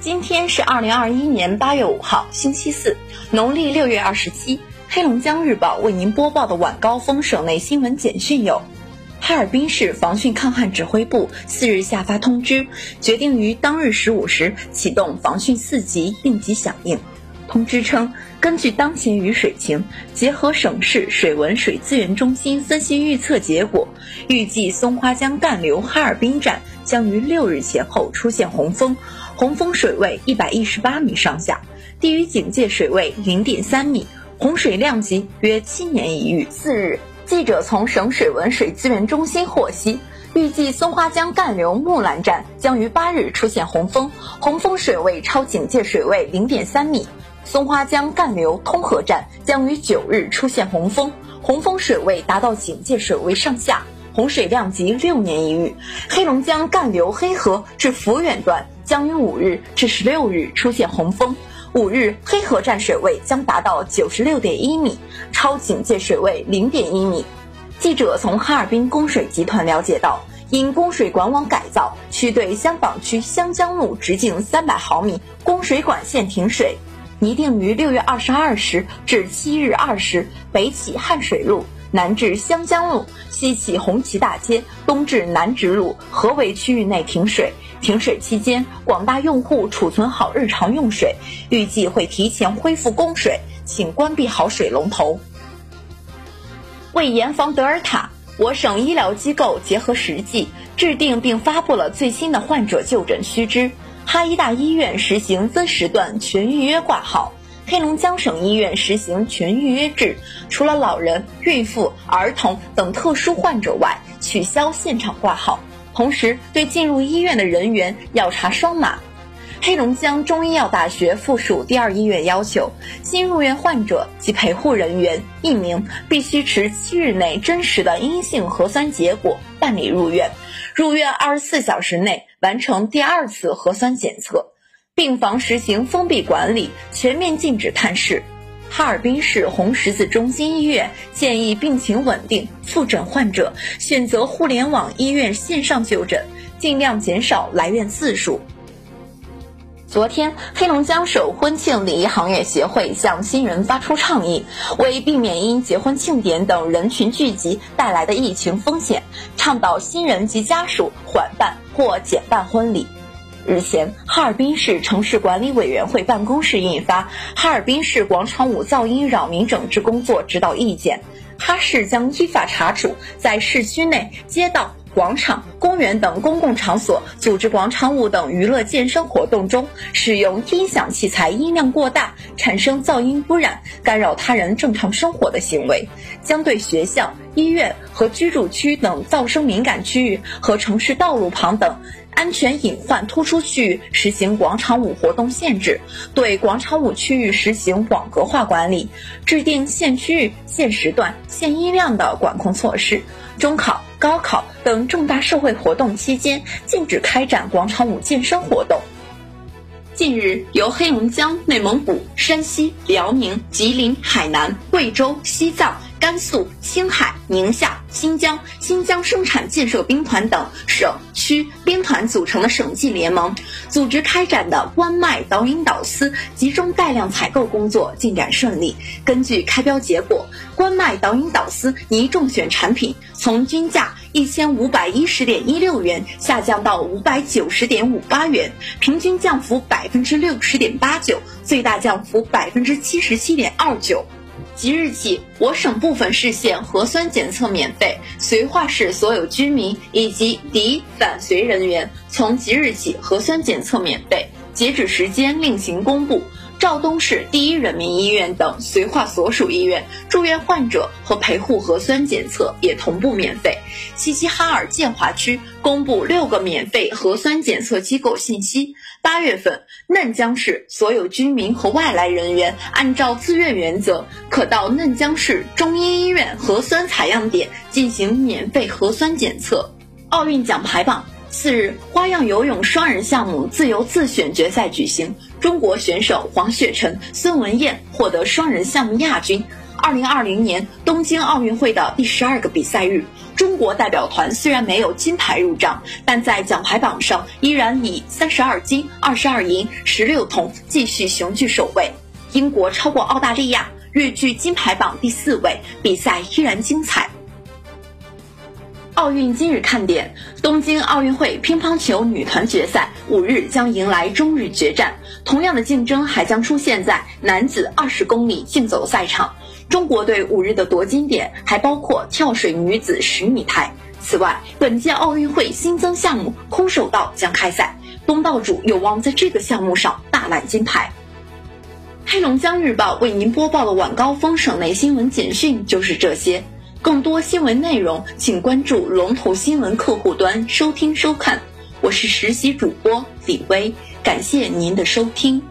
今天是二零二一年八月五号，星期四，农历六月二十七。黑龙江日报为您播报的晚高峰省内新闻简讯有：哈尔滨市防汛抗旱指挥部四日下发通知，决定于当日十五时启动防汛四级应急响应。通知称，根据当前雨水情，结合省市水文水资源中心分析预测结果，预计松花江干流哈尔滨站将于六日前后出现洪峰。洪峰水位一百一十八米上下，低于警戒水位零点三米，洪水量级约七年一遇。四日，记者从省水文水资源中心获悉，预计松花江干流木兰站将于八日出现洪峰，洪峰水位超警戒水位零点三米；松花江干流通河站将于九日出现洪峰，洪峰水位达到警戒水位上下，洪水量级六年一遇。黑龙江干流黑河至抚远段。将于五日至十六日出现洪峰，五日黑河站水位将达到九十六点一米，超警戒水位零点一米。记者从哈尔滨供水集团了解到，因供水管网改造，需对香坊区香江路直径三百毫米供水管线停水，拟定于六月二十二时至七日二时北起汉水路。南至湘江路，西起红旗大街，东至南直路，合围区域内停水。停水期间，广大用户储存好日常用水，预计会提前恢复供水，请关闭好水龙头。为严防德尔塔，我省医疗机构结合实际，制定并发布了最新的患者就诊须知。哈医大医院实行分时段全预约挂号。黑龙江省医院实行全预约制，除了老人、孕妇、儿童等特殊患者外，取消现场挂号。同时，对进入医院的人员要查双码。黑龙江中医药大学附属第二医院要求，新入院患者及陪护人员一名必须持七日内真实的阴性核酸结果办理入院，入院二十四小时内完成第二次核酸检测。病房实行封闭管理，全面禁止探视。哈尔滨市红十字中心医院建议病情稳定、复诊患者选择互联网医院线上就诊，尽量减少来院次数。昨天，黑龙江省婚庆礼仪行业协会向新人发出倡议，为避免因结婚庆典等人群聚集带来的疫情风险，倡导新人及家属缓办或减办婚礼。日前，哈尔滨市城市管理委员会办公室印发《哈尔滨市广场舞噪音扰民整治工作指导意见》，哈市将依法查处在市区内街道、广场、公园等公共场所组织广场舞等娱乐健身活动中使用音响器材音量过大，产生噪音污染，干扰他人正常生活的行为，将对学校、医院和居住区等噪声敏感区域和城市道路旁等。安全隐患突出区域实行广场舞活动限制，对广场舞区域实行网格化管理，制定限区域、限时段、限音量的管控措施。中考、高考等重大社会活动期间，禁止开展广场舞健身活动。近日，由黑龙江、内蒙古、山西、辽宁、吉林、海南、贵州、西藏。甘肃、青海、宁夏、新疆、新疆生产建设兵团等省区兵团组成的省际联盟，组织开展的关麦导引导丝集中带量采购工作进展顺利。根据开标结果，关麦导引导丝拟中选产品从均价一千五百一十点一六元下降到五百九十点五八元，平均降幅百分之六十点八九，最大降幅百分之七十七点二九。即日起，我省部分市县核酸检测免费，绥化市所有居民以及抵返绥人员从即日起核酸检测免费，截止时间另行公布。肇东市第一人民医院等绥化所属医院住院患者和陪护核酸检测也同步免费。齐齐哈尔建华区公布六个免费核酸检测机构信息。八月份，嫩江市所有居民和外来人员按照自愿原则，可到嫩江市中医医院核酸采样点进行免费核酸检测。奥运奖牌榜。次日，花样游泳双人项目自由自选决赛举行，中国选手黄雪辰、孙文燕获得双人项目亚军。二零二零年东京奥运会的第十二个比赛日，中国代表团虽然没有金牌入账，但在奖牌榜上依然以三十二金、二十二银、十六铜继续雄踞首位。英国超过澳大利亚，跃居金牌榜第四位，比赛依然精彩。奥运今日看点：东京奥运会乒乓球女团决赛五日将迎来中日决战，同样的竞争还将出现在男子二十公里竞走赛场。中国队五日的夺金点还包括跳水女子十米台。此外，本届奥运会新增项目空手道将开赛，东道主有望在这个项目上大揽金牌。黑龙江日报为您播报的晚高峰省内新闻简讯就是这些。更多新闻内容，请关注龙头新闻客户端收听收看。我是实习主播李薇，感谢您的收听。